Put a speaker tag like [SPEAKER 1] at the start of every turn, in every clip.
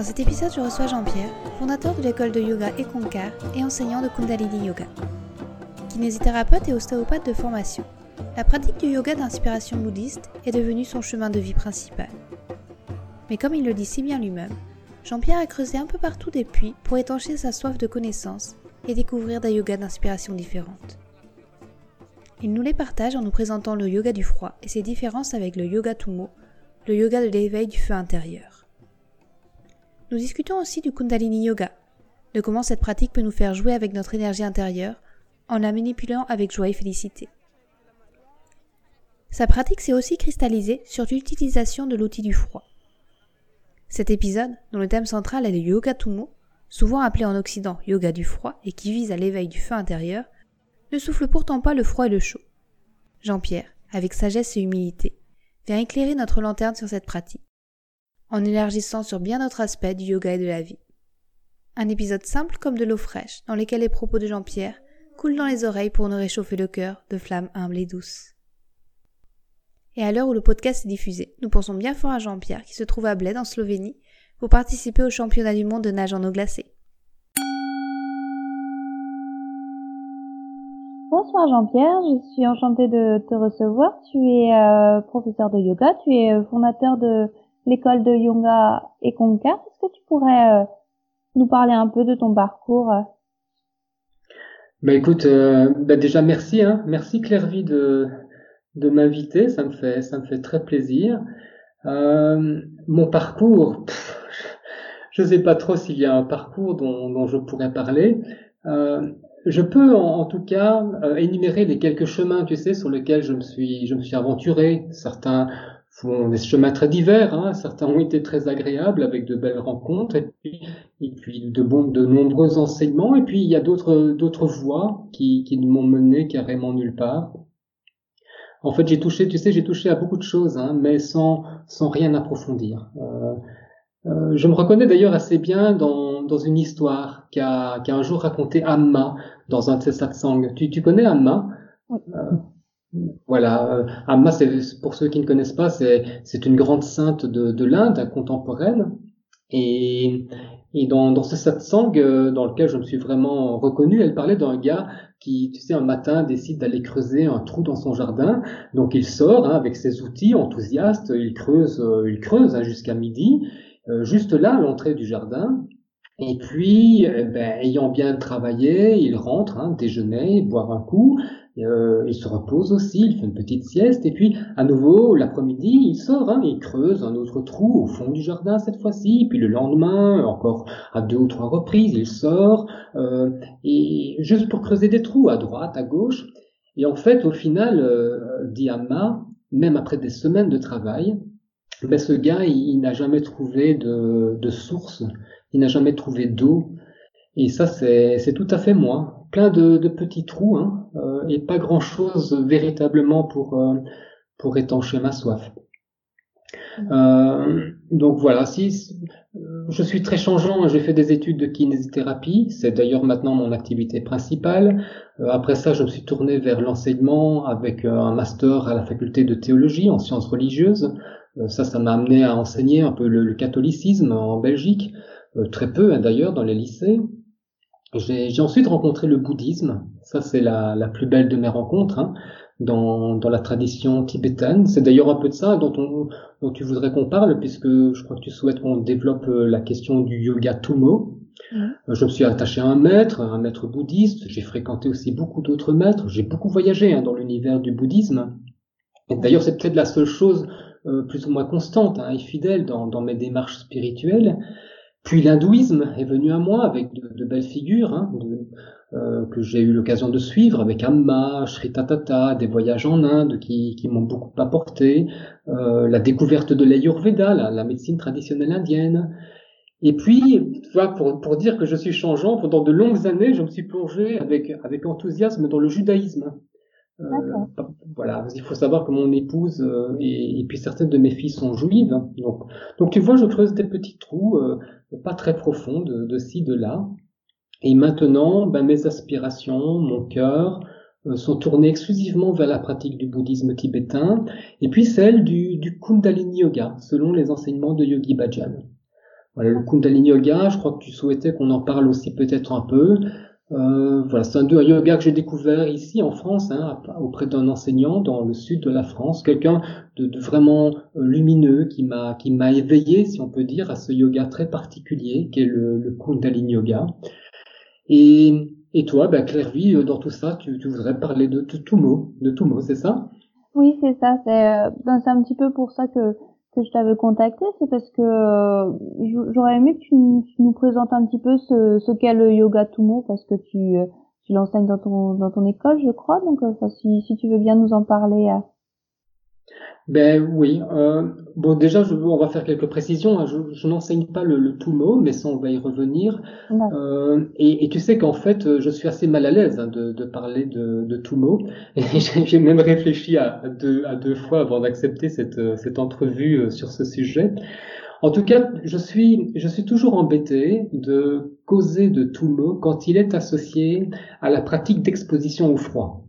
[SPEAKER 1] Dans cet épisode, je reçois Jean-Pierre, fondateur de l'école de yoga Ekonkar et enseignant de Kundalini Yoga. Kinésithérapeute et ostéopathe de formation, la pratique du yoga d'inspiration bouddhiste est devenue son chemin de vie principal. Mais comme il le dit si bien lui-même, Jean-Pierre a creusé un peu partout des puits pour étancher sa soif de connaissances et découvrir des yogas d'inspiration différentes. Il nous les partage en nous présentant le yoga du froid et ses différences avec le yoga Tumo, le yoga de l'éveil du feu intérieur. Nous discutons aussi du Kundalini Yoga, de comment cette pratique peut nous faire jouer avec notre énergie intérieure en la manipulant avec joie et félicité. Sa pratique s'est aussi cristallisée sur l'utilisation de l'outil du froid. Cet épisode, dont le thème central est le Yoga Tumo, souvent appelé en Occident yoga du froid et qui vise à l'éveil du feu intérieur, ne souffle pourtant pas le froid et le chaud. Jean-Pierre, avec sagesse et humilité, vient éclairer notre lanterne sur cette pratique en élargissant sur bien d'autres aspects du yoga et de la vie. Un épisode simple comme de l'eau fraîche, dans lequel les propos de Jean-Pierre coulent dans les oreilles pour nous réchauffer le cœur de flammes humbles et douces. Et à l'heure où le podcast est diffusé, nous pensons bien fort à Jean-Pierre qui se trouve à Bled en Slovénie pour participer au championnat du monde de nage en eau glacée.
[SPEAKER 2] Bonsoir Jean-Pierre, je suis enchantée de te recevoir. Tu es euh, professeur de yoga, tu es euh, fondateur de l'école de yoga et Conquer. Est-ce que tu pourrais euh, nous parler un peu de ton parcours
[SPEAKER 3] Bah écoute, euh, bah déjà merci, hein, merci Clairvy de de m'inviter, ça me fait ça me fait très plaisir. Euh, mon parcours, je ne sais pas trop s'il y a un parcours dont, dont je pourrais parler. Je peux en, tout cas énumérer les quelques chemins, tu sais, sur lesquels je me suis je me suis aventuré. Certains font des chemins très divers. Hein. Certains ont été très agréables avec de belles rencontres et puis, et puis de, bons, de nombreux enseignements. Et puis il y a d'autres d'autres voies qui, qui ne m'ont mené carrément nulle part. En fait, j'ai touché, tu sais, j'ai touché à beaucoup de choses, hein, mais sans sans rien approfondir. Euh, euh, je me reconnais d'ailleurs assez bien dans, dans une histoire qu'a qu'a un jour raconté Amma dans un de ses satsangs. Tu, tu connais Amma? Euh, voilà, euh, Amma, pour ceux qui ne connaissent pas, c'est, une grande sainte de, de l'Inde contemporaine. Et, et dans, dans ce satsang euh, dans lequel je me suis vraiment reconnu, elle parlait d'un gars qui, tu sais, un matin décide d'aller creuser un trou dans son jardin. Donc il sort hein, avec ses outils, enthousiaste, il creuse, euh, il creuse hein, jusqu'à midi, juste là, à l'entrée du jardin. Et puis, eh ben, ayant bien travaillé, il rentre, hein, déjeuner, boire un coup, euh, il se repose aussi, il fait une petite sieste, et puis à nouveau l'après-midi, il sort, hein, il creuse un autre trou au fond du jardin cette fois-ci, puis le lendemain, encore à deux ou trois reprises, il sort, euh, et juste pour creuser des trous à droite, à gauche. Et en fait, au final, euh, dit Amma, même après des semaines de travail, ben, ce gars, il, il n'a jamais trouvé de, de source il n'a jamais trouvé d'eau. Et ça, c'est tout à fait moi. Plein de, de petits trous, hein, euh, et pas grand-chose véritablement pour, euh, pour étancher ma soif. Euh, donc voilà, si je suis très changeant, j'ai fait des études de kinésithérapie, c'est d'ailleurs maintenant mon activité principale. Euh, après ça, je me suis tourné vers l'enseignement avec un master à la faculté de théologie en sciences religieuses. Euh, ça, ça m'a amené à enseigner un peu le, le catholicisme en Belgique. Euh, très peu hein, d'ailleurs dans les lycées. J'ai ensuite rencontré le bouddhisme, ça c'est la, la, plus belle de mes rencontres, hein, dans, dans, la tradition tibétaine. C'est d'ailleurs un peu de ça dont, on, dont tu voudrais qu'on parle, puisque je crois que tu souhaites qu'on développe euh, la question du yoga Tumo. Mmh. Je me suis attaché à un maître, un maître bouddhiste, j'ai fréquenté aussi beaucoup d'autres maîtres, j'ai beaucoup voyagé hein, dans l'univers du bouddhisme. Et d'ailleurs c'est peut-être la seule chose euh, plus ou moins constante hein, et fidèle dans, dans mes démarches spirituelles, puis l'hindouisme est venu à moi avec de, belles figures, hein, euh, que j'ai eu l'occasion de suivre avec Amma, Sri Tatata, des voyages en Inde qui, qui m'ont beaucoup apporté, euh, la découverte de l'Ayurveda, la, médecine traditionnelle indienne. Et puis, tu vois, pour, dire que je suis changeant, pendant de longues années, je me suis plongé avec enthousiasme dans le judaïsme. Euh, voilà, il faut savoir que mon épouse euh, et, puis certaines de mes filles sont juives. Donc, donc tu vois, je creuse des petits trous, euh, pas très profonds, de, de ci, de là. Et maintenant, ben, mes aspirations, mon cœur, euh, sont tournées exclusivement vers la pratique du bouddhisme tibétain, et puis celle du, du Kundalini Yoga, selon les enseignements de Yogi Bhajan. Voilà, le Kundalini Yoga, je crois que tu souhaitais qu'on en parle aussi peut-être un peu. Euh, voilà, c'est un, un, yoga que j'ai découvert ici en France, hein, auprès d'un enseignant dans le sud de la France, quelqu'un de, de, vraiment euh, lumineux qui m'a qui m'a éveillé, si on peut dire, à ce yoga très particulier qui est le, le Kundalini Yoga. Et, et toi, bah, Claire-Vie, euh, dans tout ça, tu, tu voudrais parler de, tout mot, de tout mot, c'est ça?
[SPEAKER 2] Oui, c'est ça. C'est euh, ben, c'est un petit peu pour ça que que je t'avais contacté, c'est parce que euh, j'aurais aimé que tu, nous présentes un petit peu ce, ce qu'est le yoga Tumo, parce que tu euh, tu l'enseignes dans ton dans ton école, je crois. Donc, euh, si si tu veux bien nous en parler. Euh,
[SPEAKER 3] ben oui. Euh, bon, déjà, je, on va faire quelques précisions. Hein. Je, je n'enseigne pas le, le Tumo, mais ça, on va y revenir. Euh, et, et, tu sais qu'en fait, je suis assez mal à l'aise hein, de, de, parler de, de Tumo. Et j'ai même réfléchi à deux, à deux fois avant d'accepter cette, cette entrevue euh, sur ce sujet. En tout cas, je suis, je suis toujours embêté de causer de Tumo quand il est associé à la pratique d'exposition au froid.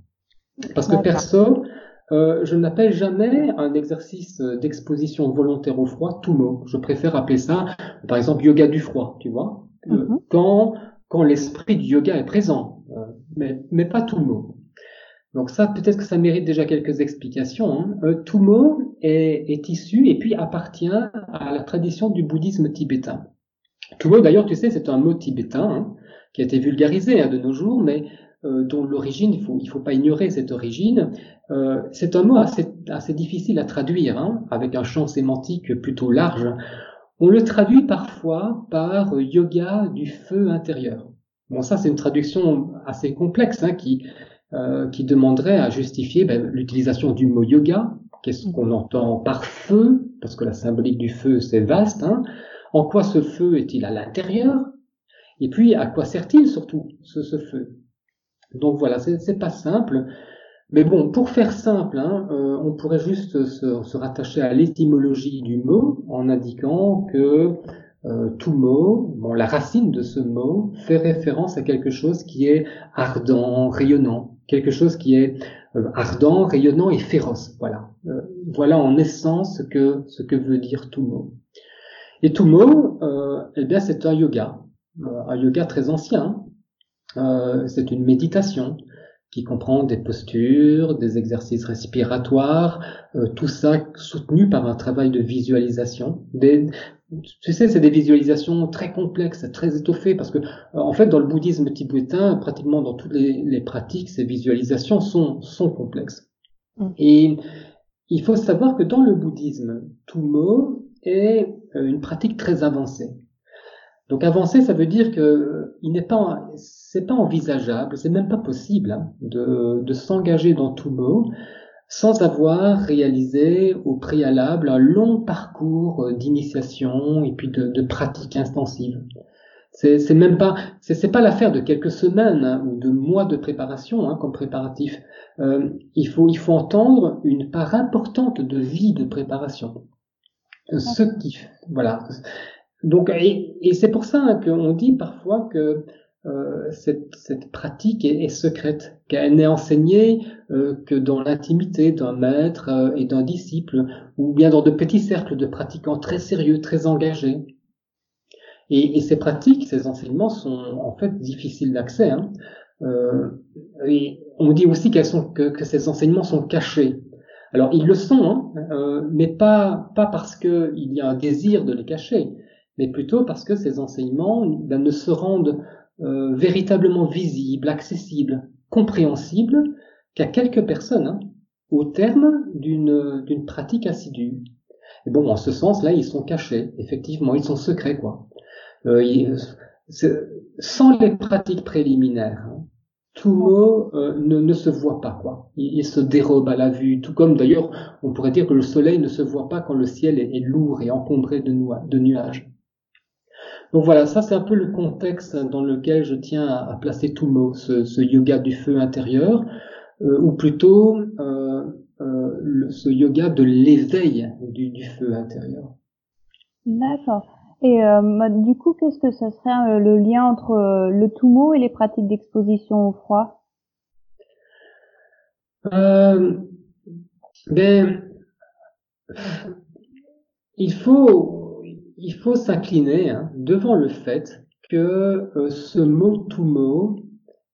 [SPEAKER 3] Parce que perso, euh, je n'appelle jamais un exercice d'exposition volontaire au froid tout mot. Je préfère appeler ça, par exemple, yoga du froid, tu vois, mm -hmm. quand quand l'esprit du yoga est présent, euh, mais mais pas tout mot. Donc ça, peut-être que ça mérite déjà quelques explications. Hein. Euh, tout mot est, est issu et puis appartient à la tradition du bouddhisme tibétain. Tout mot, d'ailleurs, tu sais, c'est un mot tibétain hein, qui a été vulgarisé hein, de nos jours, mais euh, dont l'origine, il faut, il faut pas ignorer cette origine. Euh, c'est un mot assez, assez difficile à traduire, hein, avec un champ sémantique plutôt large. On le traduit parfois par yoga du feu intérieur. Bon, ça c'est une traduction assez complexe hein, qui, euh, qui demanderait à justifier ben, l'utilisation du mot yoga. Qu'est-ce qu'on entend par feu Parce que la symbolique du feu c'est vaste. Hein. En quoi ce feu est-il à l'intérieur? Et puis à quoi sert-il surtout ce, ce feu? Donc voilà, c'est pas simple. Mais bon, pour faire simple, hein, euh, on pourrait juste se, rattacher à l'étymologie du mot en indiquant que euh, tout mot, bon, la racine de ce mot fait référence à quelque chose qui est ardent, rayonnant, quelque chose qui est euh, ardent, rayonnant et féroce. Voilà, euh, voilà en essence ce que ce que veut dire tout mot. Et tout mot, eh bien, c'est un yoga, un yoga très ancien, euh, c'est une méditation qui comprend des postures, des exercices respiratoires, euh, tout ça soutenu par un travail de visualisation. Des, tu sais, c'est des visualisations très complexes, très étoffées, parce que euh, en fait, dans le bouddhisme tibétain, pratiquement dans toutes les, les pratiques, ces visualisations sont, sont complexes. Mm. Et il faut savoir que dans le bouddhisme, tout mot est une pratique très avancée. Donc avancer, ça veut dire que il n'est pas, c'est pas envisageable, c'est même pas possible hein, de, de s'engager dans tout mot sans avoir réalisé au préalable un long parcours d'initiation et puis de, de pratique intensive. C'est, même pas, c'est pas l'affaire de quelques semaines hein, ou de mois de préparation hein, comme préparatif. Euh, il faut, il faut entendre une part importante de vie de préparation. Ce qui, voilà, donc, et, et c'est pour ça qu'on dit parfois que euh, cette, cette, pratique est, est secrète, qu'elle n'est enseignée euh, que dans l'intimité d'un maître euh, et d'un disciple, ou bien dans de petits cercles de pratiquants très sérieux, très engagés. Et, et ces pratiques, ces enseignements sont en fait difficiles d'accès. Hein. Euh, et on dit aussi qu'elles sont que, que, ces enseignements sont cachés. Alors ils le sont, hein, euh, mais pas pas parce qu'il y a un désir de les cacher, mais plutôt parce que ces enseignements ben, ne se rendent euh, véritablement visibles, accessibles, compréhensibles qu'à quelques personnes, hein, au terme d'une pratique assidue. Et bon, en ce sens-là, ils sont cachés, effectivement, ils sont secrets, quoi. Euh, sans les pratiques préliminaires, hein, tout mot euh, ne, ne, se voit pas, quoi. Il, se dérobe à la vue, tout comme d'ailleurs on pourrait dire que le soleil ne se voit pas quand le ciel est, lourd et encombré de, nuages. Donc voilà, ça c'est un peu le contexte dans lequel je tiens à, placer tout mot, ce, ce, yoga du feu intérieur, euh, ou plutôt euh, euh, ce yoga de l'éveil du, du, feu intérieur.
[SPEAKER 2] D'accord. Et euh, bah, du coup, qu'est-ce que ce serait euh, le lien entre le Tumo et les pratiques d'exposition au froid?
[SPEAKER 3] Ben, il faut il faut s'incliner hein, devant le fait que ce mot Tumo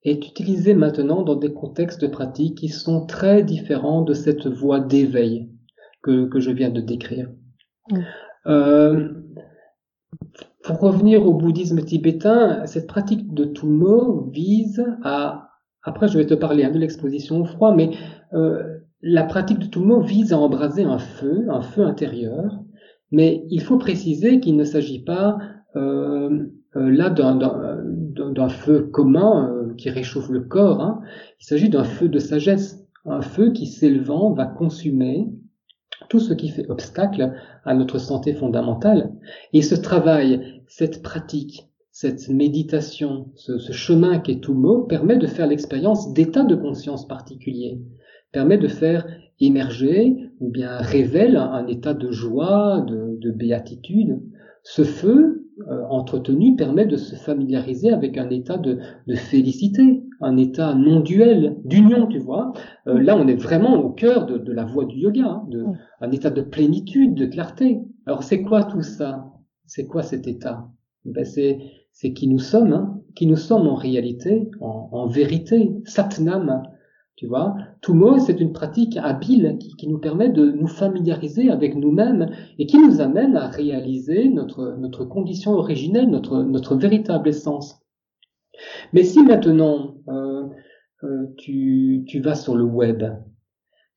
[SPEAKER 3] est utilisé maintenant dans des contextes de pratique qui sont très différents de cette voie d'éveil que, que je viens de décrire. Euh, pour revenir au bouddhisme tibétain, cette pratique de Tumo vise à, après je vais te parler hein, de l'exposition au froid, mais euh, la pratique de Tumo vise à embraser un feu, un feu intérieur, mais il faut préciser qu'il ne s'agit pas euh, euh là d'un feu commun euh, qui réchauffe le corps, hein. il s'agit d'un feu de sagesse, un feu qui s'élevant va consumer tout ce qui fait obstacle à notre santé fondamentale. Et ce travail, cette pratique, cette méditation, ce, chemin qu'est tout mot, permet de faire l'expérience d'états de conscience particuliers, permet de faire émerger ou bien révèle un, état de joie, de, de béatitude. Ce feu, euh, entretenu permet de se familiariser avec un état de, félicité, un état non duel, d'union, tu vois. Euh, là, on est vraiment au cœur de, la voie du yoga, hein, de, un état de plénitude, de clarté. Alors, c'est quoi tout ça? C'est quoi cet état? Ben, c'est, c'est qui nous sommes, hein, qui nous sommes en réalité, en, en vérité, satnam, tu vois, Tumo, c'est une pratique habile qui, qui, nous permet de nous familiariser avec nous-mêmes et qui nous amène à réaliser notre, notre condition originelle, notre, notre véritable essence. Mais si maintenant euh, euh, tu, tu, vas sur le web,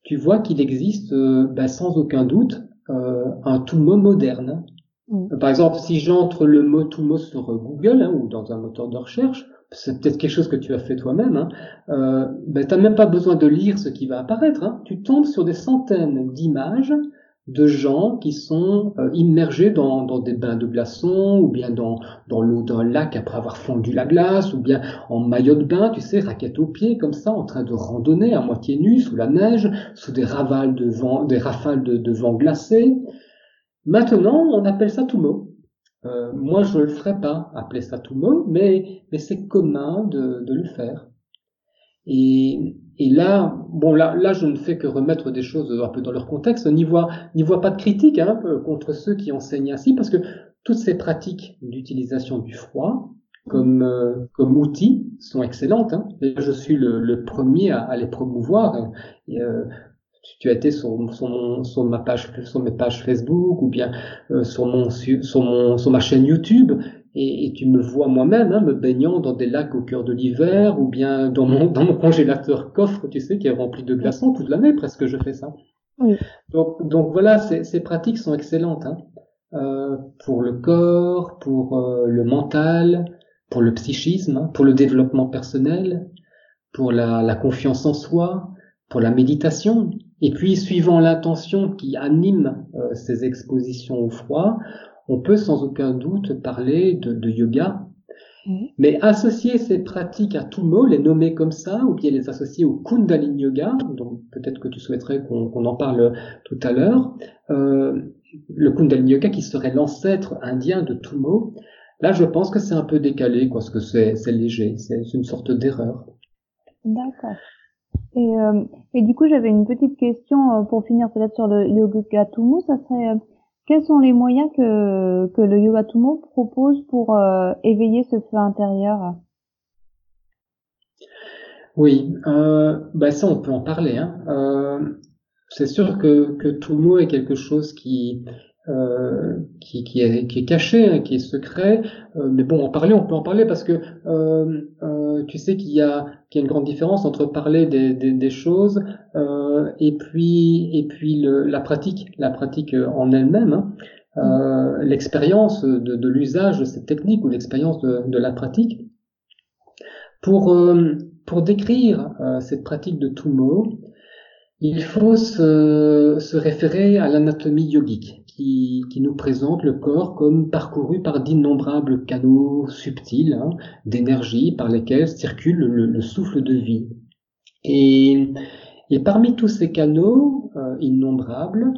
[SPEAKER 3] tu vois qu'il existe euh, ben, sans aucun doute euh, un Tumo moderne. Mm. Par exemple, si j'entre le mot Tumo sur Google hein, ou dans un moteur de recherche, c'est peut-être quelque chose que tu as fait toi-même, hein, euh, ben, tu même pas besoin de lire ce qui va apparaître. Hein. Tu tombes sur des centaines d'images de gens qui sont euh, immergés dans, des bains de glaçons, ou bien dans, dans l'eau d'un lac après avoir fondu la glace, ou bien en maillot de bain, tu sais, raquette aux pieds, comme ça, en train de randonner à moitié nu sous la neige, sous des, ravales de vent, des rafales de, vent glacé. Maintenant, on appelle ça Tumo. Euh, moi, je ne le ferai pas, appeler ça tout mot, mais, mais c'est commun de, de, le faire. Et, et là, bon, là, là, je ne fais que remettre des choses un peu dans leur contexte. N'y vois, vois pas de critique hein, contre ceux qui enseignent ainsi, parce que toutes ces pratiques d'utilisation du froid comme, euh, comme outil sont excellentes. Hein. je suis le, le premier à, à, les promouvoir. Et, euh, tu as été sur, sur, sur, ma page, sur mes pages Facebook ou bien euh, sur, mon, sur, mon, sur ma chaîne YouTube et, et tu me vois moi-même hein, me baignant dans des lacs au cœur de l'hiver ou bien dans mon, dans mon congélateur coffre, tu sais, qui est rempli de glaçons toute l'année presque je fais ça. Oui. Donc, donc voilà, ces, ces pratiques sont excellentes hein, euh, pour le corps, pour euh, le mental, pour le psychisme, hein, pour le développement personnel, pour la, la confiance en soi, pour la méditation. Et puis, suivant l'intention qui anime euh, ces expositions au froid, on peut sans aucun doute parler de, de yoga. Mais associer ces pratiques à tout mot, les nommer comme ça, ou bien les associer au Kundalini Yoga, donc peut-être que tu souhaiterais qu'on en parle tout à l'heure, euh, le Kundalini Yoga qui serait l'ancêtre indien de tout mot, là je pense que c'est un peu décalé, parce que c'est léger, c'est une sorte d'erreur.
[SPEAKER 2] D'accord. Et, euh, du coup, j'avais une petite question euh, pour finir peut-être sur le yoga tumo. Ça serait euh, quels sont les moyens que, que le yoga tumo propose pour éveiller ce feu intérieur?
[SPEAKER 3] Oui, euh, bah ça on peut en parler. Hein. Euh, c'est sûr que, que tumo est quelque chose qui euh, qui, qui, est, qui est caché, hein, qui est secret. Euh, mais bon, en parler, on peut en parler parce que euh, euh tu sais qu'il y a, qu'il y a une grande différence entre parler des, des, des choses euh, et puis et puis le, la pratique, la pratique en elle-même, hein. Mm. l'expérience de, de l'usage de cette technique ou l'expérience de, de la pratique. Pour pour décrire cette pratique de Tumo, il faut se, se référer à l'anatomie yogique qui, nous présente le corps comme parcouru par d'innombrables canaux subtils hein, d'énergie par lesquels circule le, le, souffle de vie. Et, et parmi tous ces canaux euh, innombrables,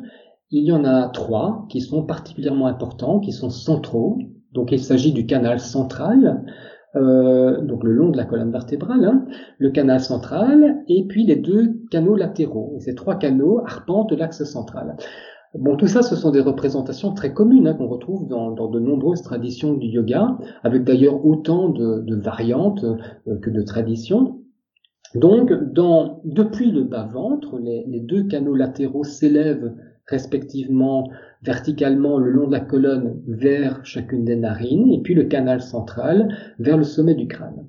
[SPEAKER 3] il y en a trois qui sont particulièrement importants, qui sont centraux. Donc il s'agit du canal central, euh, donc le long de la colonne vertébrale, hein, le canal central, et puis les deux canaux latéraux. Et ces trois canaux arpentent l'axe central. Bon, tout ça, ce sont des représentations très communes hein, qu'on retrouve dans, de nombreuses traditions du yoga, avec d'ailleurs autant de, variantes euh, que de traditions. Donc, depuis le bas-ventre, les, deux canaux latéraux s'élèvent respectivement verticalement le long de la colonne vers chacune des narines, et puis le canal central vers le sommet du crâne.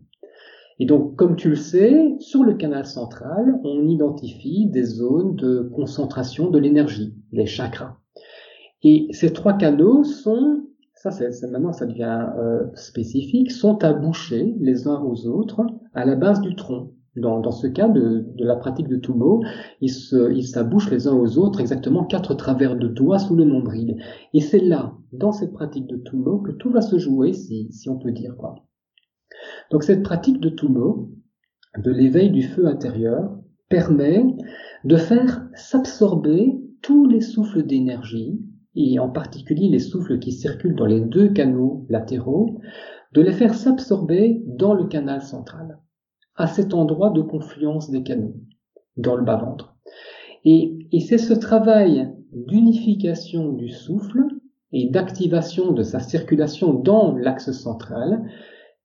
[SPEAKER 3] Et donc, comme tu le sais, sur le canal central, on identifie des zones de concentration de l'énergie, les chakras. Et ces trois canaux sont, ça c'est maintenant ça devient euh, spécifique, sont à boucher les uns aux autres à la base du tronc. Dans, ce cas de, de, la pratique de Tumo, ils s'abouchent les uns aux autres exactement quatre travers de doigts sous le nombril. Et c'est là, dans cette pratique de Tumo, que tout va se jouer, si, si on peut dire quoi. Donc cette pratique de Tumo, de l'éveil du feu intérieur, permet de faire s'absorber tous les souffles d'énergie, et en particulier les souffles qui circulent dans les deux canaux latéraux, de les faire s'absorber dans le canal central à cet endroit de confluence des canaux, dans le bas-ventre. Et, et c'est ce travail d'unification du souffle et d'activation de sa circulation dans l'axe central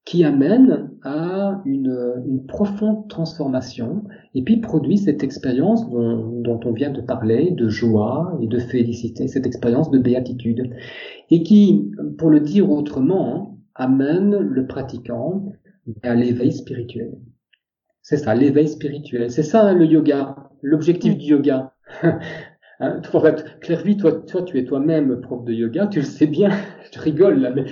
[SPEAKER 3] qui amène à une, une, profonde transformation et puis produit cette expérience dont, dont, on vient de parler, de joie et de félicité, cette expérience de béatitude, et qui, pour le dire autrement, hein, amène le pratiquant à l'éveil spirituel. C'est ça, l'éveil spirituel. C'est ça le yoga, l'objectif du yoga. Hein, Clairvy, toi, toi, tu es toi-même prof de yoga, tu le sais bien. Je rigole là, mais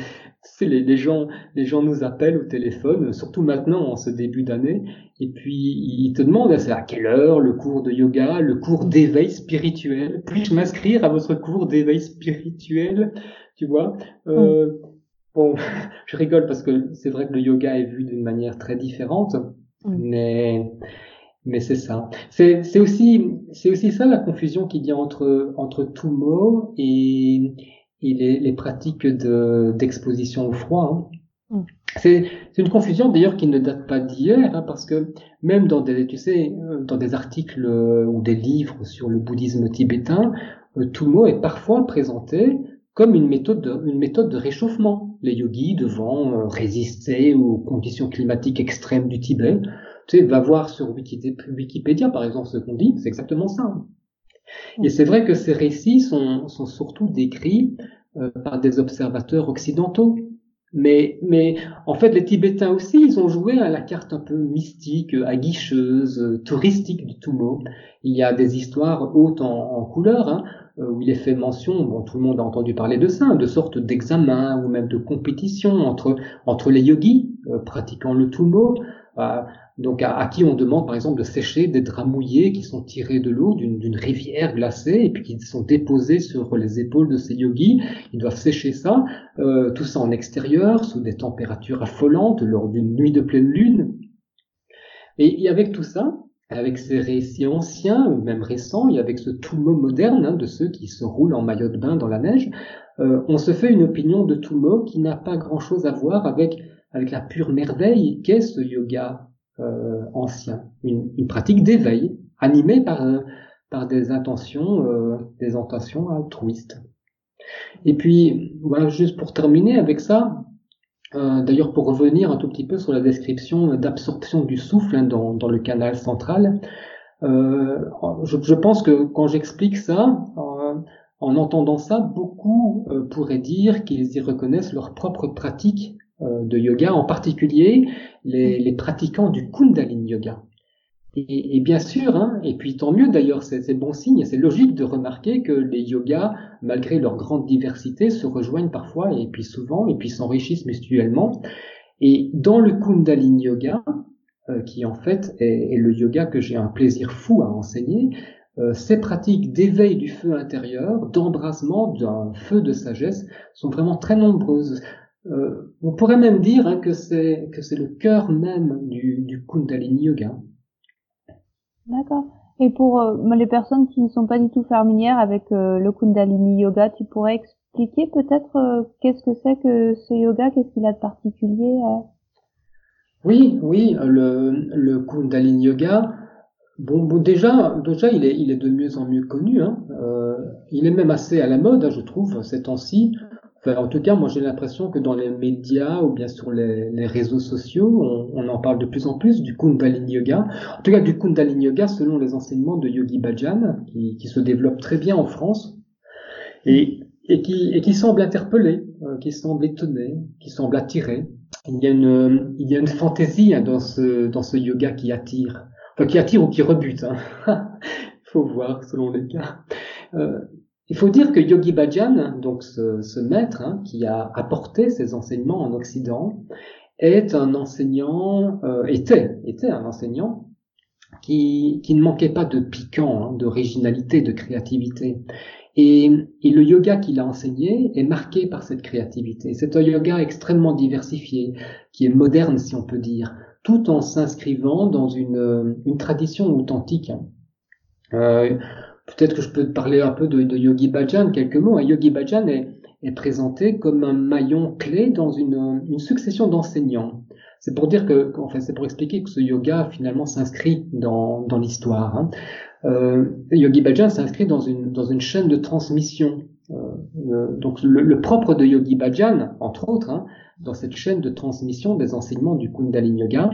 [SPEAKER 3] les, les, gens, les gens nous appellent au téléphone, surtout maintenant en ce début d'année, et puis ils te demandent c'est à quelle heure le cours de yoga, le cours d'éveil spirituel? Puis-je m'inscrire à votre cours d'éveil spirituel? Tu vois? Euh, Bon, je rigole parce que c'est vrai que le yoga est vu d'une manière très différente. Mm. Mais mais c'est ça. C'est c'est aussi c'est aussi ça la confusion qu'il y a entre entre Tumo et et les, les pratiques de d'exposition au froid. Hein. Mm. C'est c'est une confusion d'ailleurs qui ne date pas d'hier hein, parce que même dans des tu sais dans des articles ou des livres sur le bouddhisme tibétain, euh, Tumo est parfois présenté comme une méthode de, une méthode de réchauffement. Les yogis devant euh, résister aux conditions climatiques extrêmes du Tibet. Tu sais, va voir sur Wikipédia, par exemple, ce qu'on dit, c'est exactement ça. Et c'est vrai que ces récits sont, sont surtout décrits euh, par des observateurs occidentaux. Mais, mais en fait, les Tibétains aussi, ils ont joué à la carte un peu mystique, aguicheuse, touristique du Tumo. Il y a des histoires hautes en, en couleurs, hein, où il est fait mention, bon, tout le monde a entendu parler de ça, de sorte d'examen ou même de compétition entre, entre les yogis euh, pratiquant le tumo, euh, donc à, qui on demande par exemple de sécher des draps mouillés qui sont tirés de l'eau d'une rivière glacée et puis qui sont déposés sur les épaules de ces yogis. Ils doivent sécher ça, tout ça en extérieur, sous des températures affolantes, lors d'une nuit de pleine lune. Et, et avec tout ça, avec ces récits anciens, ou même récents, et avec ce Tumo moderne hein, de ceux qui se roulent en maillot de bain dans la neige, euh, on se fait une opinion de Tumo qui n'a pas grand-chose à voir avec, avec la pure merveille qu'est ce yoga euh, ancien, une, une pratique d'éveil animée par, euh, par des intentions, euh, des intentions altruistes. Et puis, voilà, juste pour terminer avec ça, euh, d'ailleurs, pour revenir un tout petit peu sur la description d'absorption du souffle hein, dans, dans, le canal central, euh, je, je, pense que quand j'explique ça, euh, en entendant ça, beaucoup pourraient dire qu'ils y reconnaissent leur propre pratique de yoga, en particulier les, les pratiquants du Kundalini Yoga. Et, et, bien sûr, hein, et puis tant mieux d'ailleurs, c'est bon signe, c'est logique de remarquer que les yogas, malgré leur grande diversité, se rejoignent parfois et puis souvent, et puis s'enrichissent mutuellement. Et dans le Kundalini Yoga, euh, qui en fait est, est, le yoga que j'ai un plaisir fou à enseigner, euh, ces pratiques d'éveil du feu intérieur, d'embrasement d'un feu de sagesse sont vraiment très nombreuses. Euh, on pourrait même dire hein, que c'est que c'est le cœur même du, du Kundalini Yoga.
[SPEAKER 2] D'accord. Et pour euh, les personnes qui ne sont pas du tout familières avec euh, le Kundalini Yoga, tu pourrais expliquer peut-être qu'est-ce que c'est que ce yoga, qu'est-ce qu'il a de particulier
[SPEAKER 3] Oui, oui, le, le Kundalini Yoga, bon, bon, déjà, déjà il est, il est de mieux en mieux connu. Hein. il est même assez à la mode, je trouve, ces temps-ci en tout cas, moi j'ai l'impression que dans les médias ou bien sur les, réseaux sociaux, on, en parle de plus en plus du Kundalini Yoga. En tout cas, du Kundalini Yoga selon les enseignements de Yogi Bhajan, qui, se développe très bien en France et, et, qui, et qui semble interpeller, euh, qui semble étonner, qui semble attirer. Il y a une, il y a une fantaisie hein, dans ce, dans ce yoga qui attire, enfin qui attire ou qui rebute. Hein. faut voir selon les cas. Euh, il faut dire que Yogi Bhajan, donc ce, maître hein, qui a apporté ses enseignements en Occident, est un enseignant, euh, était, était un enseignant qui, qui ne manquait pas de piquant, hein, d'originalité, de créativité. Et, et, le yoga qu'il a enseigné est marqué par cette créativité. C'est un yoga extrêmement diversifié, qui est moderne si on peut dire, tout en s'inscrivant dans une, une tradition authentique. Euh, Peut-être que je peux te parler un peu de, Yogi Bhajan, quelques mots. Yogi Bhajan est, présenté comme un maillon clé dans une, une succession d'enseignants. C'est pour dire que, enfin, c'est pour expliquer que ce yoga finalement s'inscrit dans, l'histoire. Hein. Euh, Yogi Bhajan s'inscrit dans une, chaîne de transmission. Euh, donc le, le, propre de Yogi Bhajan, entre autres, hein, dans cette chaîne de transmission des enseignements du Kundalini Yoga,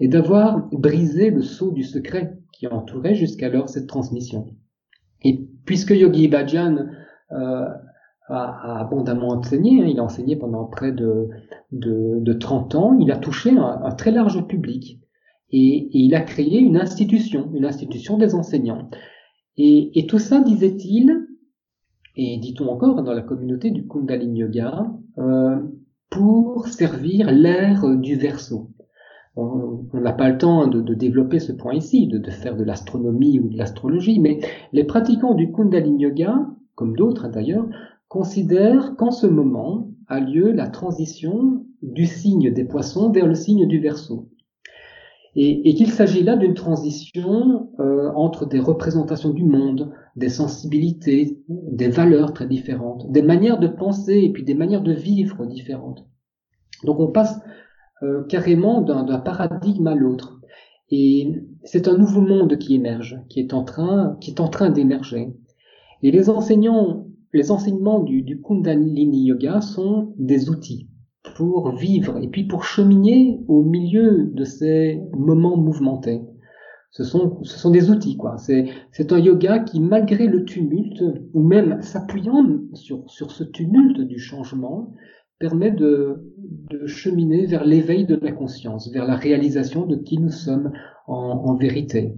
[SPEAKER 3] est d'avoir brisé le sceau du secret qui entourait jusqu'alors cette transmission. Et puisque Yogi Bhajan euh, a, abondamment enseigné, hein, il a enseigné pendant près de, de, de 30 ans, il a touché un, un très large public. Et, et, il a créé une institution, une institution des enseignants. Et, et tout ça, disait-il, et dit-on encore dans la communauté du Kundalini Yoga, euh, pour servir l'ère du verso on n'a pas le temps de, développer ce point ici, de, faire de l'astronomie ou de l'astrologie, mais les pratiquants du Kundalini Yoga, comme d'autres d'ailleurs, considèrent qu'en ce moment a lieu la transition du signe des poissons vers le signe du Verseau. Et, et qu'il s'agit là d'une transition euh, entre des représentations du monde, des sensibilités, des valeurs très différentes, des manières de penser et puis des manières de vivre différentes. Donc on passe euh, carrément d'un paradigme à l'autre. Et c'est un nouveau monde qui émerge, qui est en train, qui est en train d'émerger. Et les enseignants, les enseignements du, du Kundalini Yoga sont des outils pour vivre et puis pour cheminer au milieu de ces moments mouvementés. Ce sont, ce sont des outils, quoi. C'est, c'est un yoga qui, malgré le tumulte, ou même s'appuyant sur, sur ce tumulte du changement, permet de, de cheminer vers l'éveil de la conscience, vers la réalisation de qui nous sommes en, en vérité.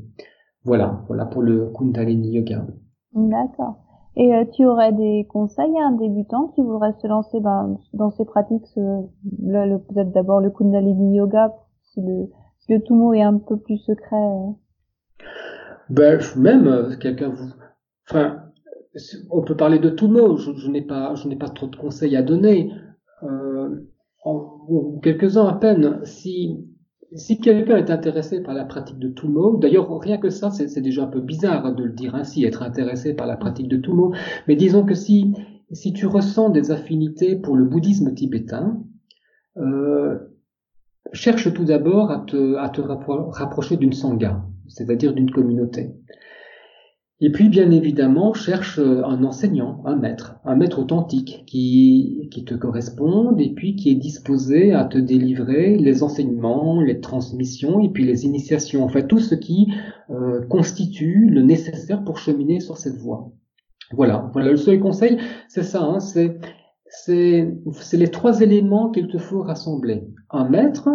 [SPEAKER 3] Voilà, voilà pour le Kundalini Yoga.
[SPEAKER 2] D'accord. Et euh, tu aurais des conseils à un débutant qui voudrait se lancer dans, dans ces pratiques, ce, le, peut-être d'abord le Kundalini Yoga, si le, si le Tumo est un peu plus secret. Euh?
[SPEAKER 3] Ben, même euh, quelqu'un vous, enfin, on peut parler de Tumo. Je, je n'ai pas, je n'ai pas trop de conseils à donner euh, en, quelques-uns à peine, si, si quelqu'un est intéressé par la pratique de Tumo, d'ailleurs rien que ça, c'est déjà un peu bizarre de le dire ainsi, être intéressé par la pratique de Tumo, mais disons que si, si tu ressens des affinités pour le bouddhisme tibétain, euh, cherche tout d'abord à te, à te rapprocher d'une sangha, c'est-à-dire d'une communauté. Et puis, bien évidemment, cherche euh, un enseignant, un maître, un maître authentique qui, qui te corresponde et puis qui est disposé à te délivrer les enseignements, les transmissions et puis les initiations, en fait tout ce qui euh, constitue le nécessaire pour cheminer sur cette voie. Voilà, voilà le seul conseil, c'est ça, hein, c'est c'est les trois éléments qu'il te faut rassembler. Un maître,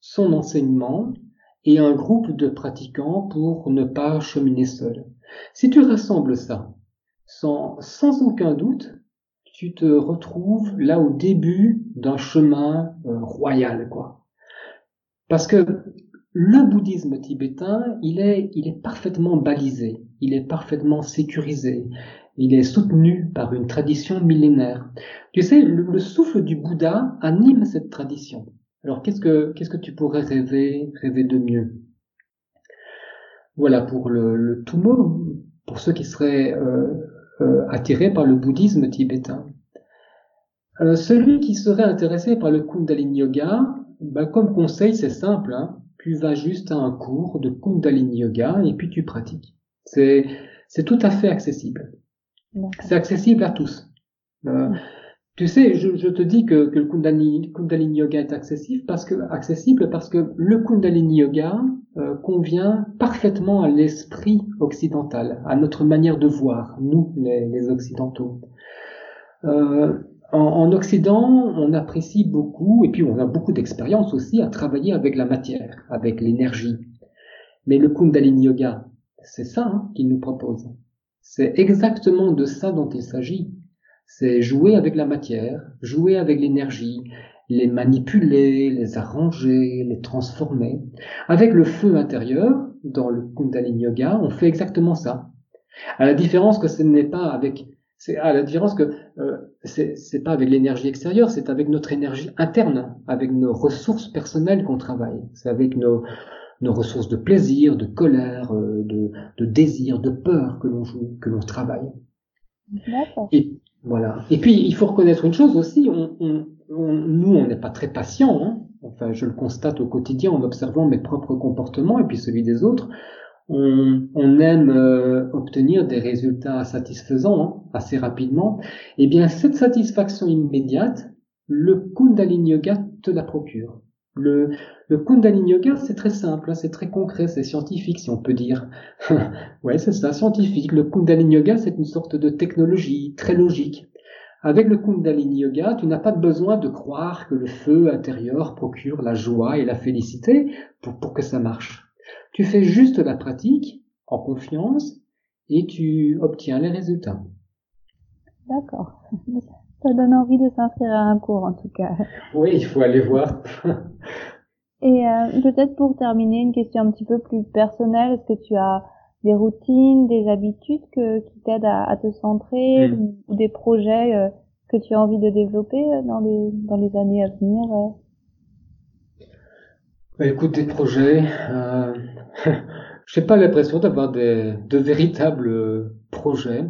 [SPEAKER 3] son enseignement et un groupe de pratiquants pour ne pas cheminer seul. Si tu rassembles ça, sans, aucun doute, tu te retrouves là au début d'un chemin euh, royal, quoi. Parce que le bouddhisme tibétain, il est, il est parfaitement balisé, il est parfaitement sécurisé, il est soutenu par une tradition millénaire. Tu sais, le, souffle du Bouddha anime cette tradition. Alors qu'est-ce que, qu'est-ce que tu pourrais rêver, rêver de mieux? Voilà pour le, le Tumo, pour ceux qui seraient euh, euh, attirés par le bouddhisme tibétain. Euh, celui qui serait intéressé par le Kundalini Yoga, bah, comme conseil, c'est simple. Hein. Tu vas juste à un cours de Kundalini Yoga et puis tu pratiques. C'est, c'est tout à fait accessible. C'est accessible à tous. Euh, tu sais, je, je, te dis que, que le Kundalini, Kundalini, Yoga est accessible parce que, accessible parce que le Kundalini Yoga euh, convient parfaitement à l'esprit occidental, à notre manière de voir, nous, les, les Occidentaux. Euh, en, Occident, on apprécie beaucoup, et puis on a beaucoup d'expérience aussi à travailler avec la matière, avec l'énergie. Mais le Kundalini Yoga, c'est ça hein, qu'il nous propose. C'est exactement de ça dont il s'agit. C'est jouer avec la matière, jouer avec l'énergie, les manipuler, les arranger, les transformer. Avec le feu intérieur, dans le Kundalini Yoga, on fait exactement ça. À la différence que ce n'est pas avec c'est à la différence que euh, c'est pas avec l'énergie extérieure, c'est avec notre énergie interne, avec nos ressources personnelles qu'on travaille. C'est avec nos, nos ressources de plaisir, de colère, euh, de, de désir, de peur que l'on joue, que l'on travaille. Et voilà. Et puis il faut reconnaître une chose aussi. Nous, on n'est pas très patient. Hein. Enfin, je le constate au quotidien en observant mes propres comportements et puis celui des autres on, aime euh, obtenir des résultats satisfaisants hein, assez rapidement, eh bien cette satisfaction immédiate, le Kundalini Yoga te la procure. Le, le Kundalini Yoga, c'est très simple, hein, c'est très concret, c'est scientifique si on peut dire. ouais, c'est ça, scientifique. Le Kundalini Yoga, c'est une sorte de technologie très logique. Avec le Kundalini Yoga, tu n'as pas besoin de croire que le feu intérieur procure la joie et la félicité pour, pour que ça marche. Tu fais juste la pratique en confiance et tu obtiens les résultats.
[SPEAKER 2] D'accord. Ça donne envie de s'inscrire à un cours en tout cas.
[SPEAKER 3] Oui, il faut aller voir.
[SPEAKER 2] et euh, peut-être pour terminer, une question un petit peu plus personnelle. Est-ce que tu as des routines, des habitudes que, qui t'aident à, te centrer hmm. ou, des projets euh, que tu as envie de développer euh, dans les, dans les années à venir
[SPEAKER 3] bah, Écoute, des projets. Euh, je n'ai pas l'impression d'avoir de véritables projets.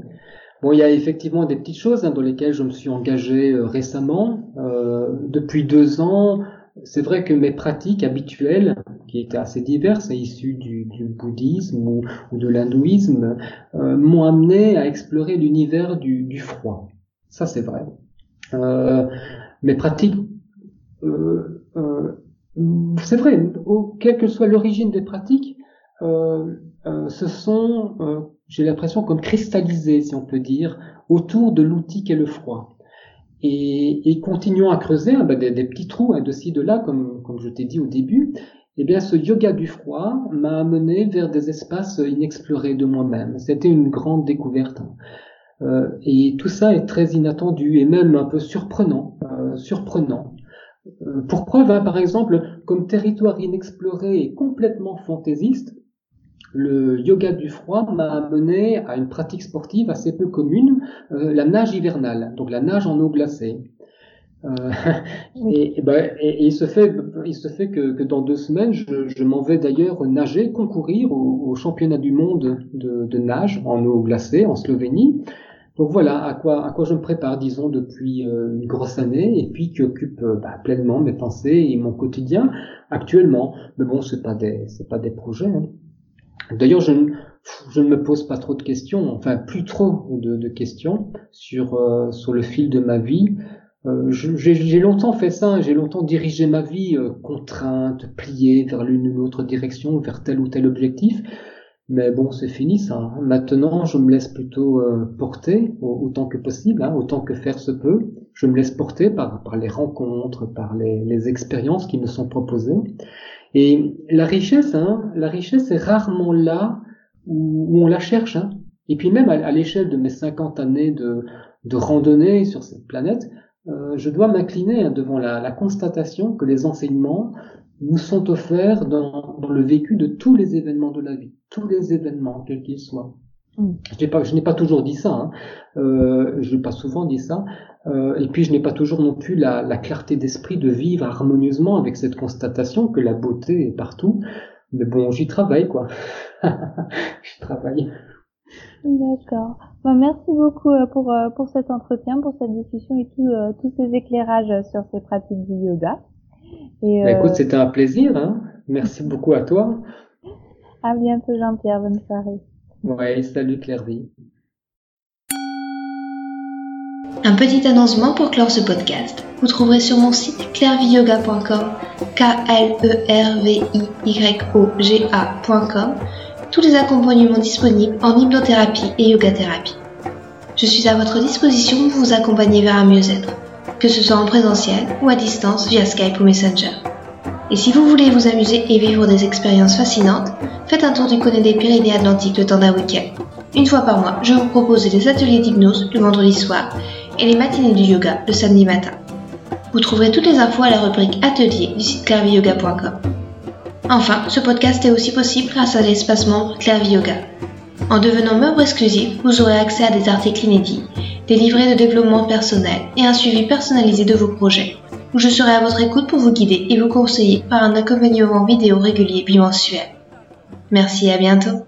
[SPEAKER 3] Bon, il y a effectivement des petites choses hein, dans lesquelles je me suis engagé euh, récemment. Euh, depuis deux ans, c'est vrai que mes pratiques habituelles, qui étaient assez diverses, et issues du, bouddhisme ou, de l'hindouisme, euh, m'ont amené à explorer l'univers du, froid. Ça, c'est vrai. Mes pratiques c'est vrai, quelle que soit l'origine des pratiques, euh, euh, ce sont, j'ai l'impression, comme cristallisés, si on peut dire, autour de l'outil qu'est le froid. Et, et continuons à creuser ben, des, petits trous hein, de ci, de là, comme, comme je t'ai dit au début. Eh bien, ce yoga du froid m'a amené vers des espaces inexplorés de moi-même. C'était une grande découverte. Euh, et tout ça est très inattendu et même un peu surprenant, surprenant. Euh, pour preuve, hein, par exemple, comme territoire inexploré et complètement fantaisiste, le yoga du froid m'a amené à une pratique sportive assez peu commune, euh, la nage hivernale, donc la nage en eau glacée. Euh, et, ben, et, il se fait, il se fait que, que dans deux semaines, je, je m'en vais d'ailleurs nager, concourir au, au, championnat du monde de, de, nage en eau glacée en Slovénie. Donc voilà à quoi, à quoi je me prépare, disons, depuis euh, une grosse année, et puis qui occupe euh, bah, pleinement mes pensées et mon quotidien actuellement. Mais bon, c'est pas des, c'est pas des projets. Hein. D'ailleurs, je, ne me pose pas trop de questions, enfin plus trop de, questions sur euh, sur le fil de ma vie. j'ai longtemps fait ça, j'ai longtemps dirigé ma vie contrainte, pliée vers l'une ou l'autre direction, vers tel ou tel objectif. Mais bon, c'est fini ça. Hein. Maintenant, je me laisse plutôt euh, porter autant que possible, hein, autant que faire se peut. Je me laisse porter par, par les rencontres, par les, les expériences qui me sont proposées. Et la richesse, hein, la richesse est rarement là où, on la cherche. Hein. Et puis même à, l'échelle de mes 50 années de, randonnée sur cette planète, euh, je dois m'incliner devant la, constatation que les enseignements nous sont offerts dans, le vécu de tous les événements de la vie, tous les événements, quels qu'ils soient. Mm. Je n'ai pas, je n'ai pas toujours dit ça, hein. euh, je n'ai pas souvent dit ça, euh, et puis je n'ai pas toujours non plus la, la clarté d'esprit de vivre harmonieusement avec cette constatation que la beauté est partout. Mais bon, j'y travaille, quoi. j'y travaille.
[SPEAKER 2] D'accord. Bon, merci beaucoup euh, pour, euh, pour cet entretien, pour cette discussion et tout, euh, tous ces éclairages sur ces pratiques du yoga.
[SPEAKER 3] Et, bah, écoute, c'était un plaisir. Hein. Merci beaucoup à toi.
[SPEAKER 2] À bientôt Jean-Pierre. Bonne soirée.
[SPEAKER 3] Ouais, salut Claire-Vie.
[SPEAKER 4] Un petit annoncement pour clore ce podcast. Vous trouverez sur mon site clairviyoga.com, k l e r v i y o g tous les accompagnements disponibles en hypnothérapie et yoga thérapie. Je suis à votre disposition pour vous accompagner vers un mieux-être, que ce soit en présentiel ou à distance via Skype ou Messenger. Et si vous voulez vous amuser et vivre des expériences fascinantes, faites un tour du côté des Pyrénées Atlantiques le temps d'un week-end. Une fois par mois, je vous propose des ateliers d'hypnose le vendredi soir et les matinées du yoga le samedi matin. Vous trouverez toutes les infos à la rubrique Atelier du site clairviyoga.com. Enfin, ce podcast est aussi possible grâce à l'espace membre Clairvy Yoga. En devenant membre exclusif, vous aurez accès à des articles inédits, des livrets de développement personnel et un suivi personnalisé de vos projets, je serai à votre écoute pour vous guider et vous conseiller par un accompagnement vidéo régulier bimensuel. Merci à bientôt.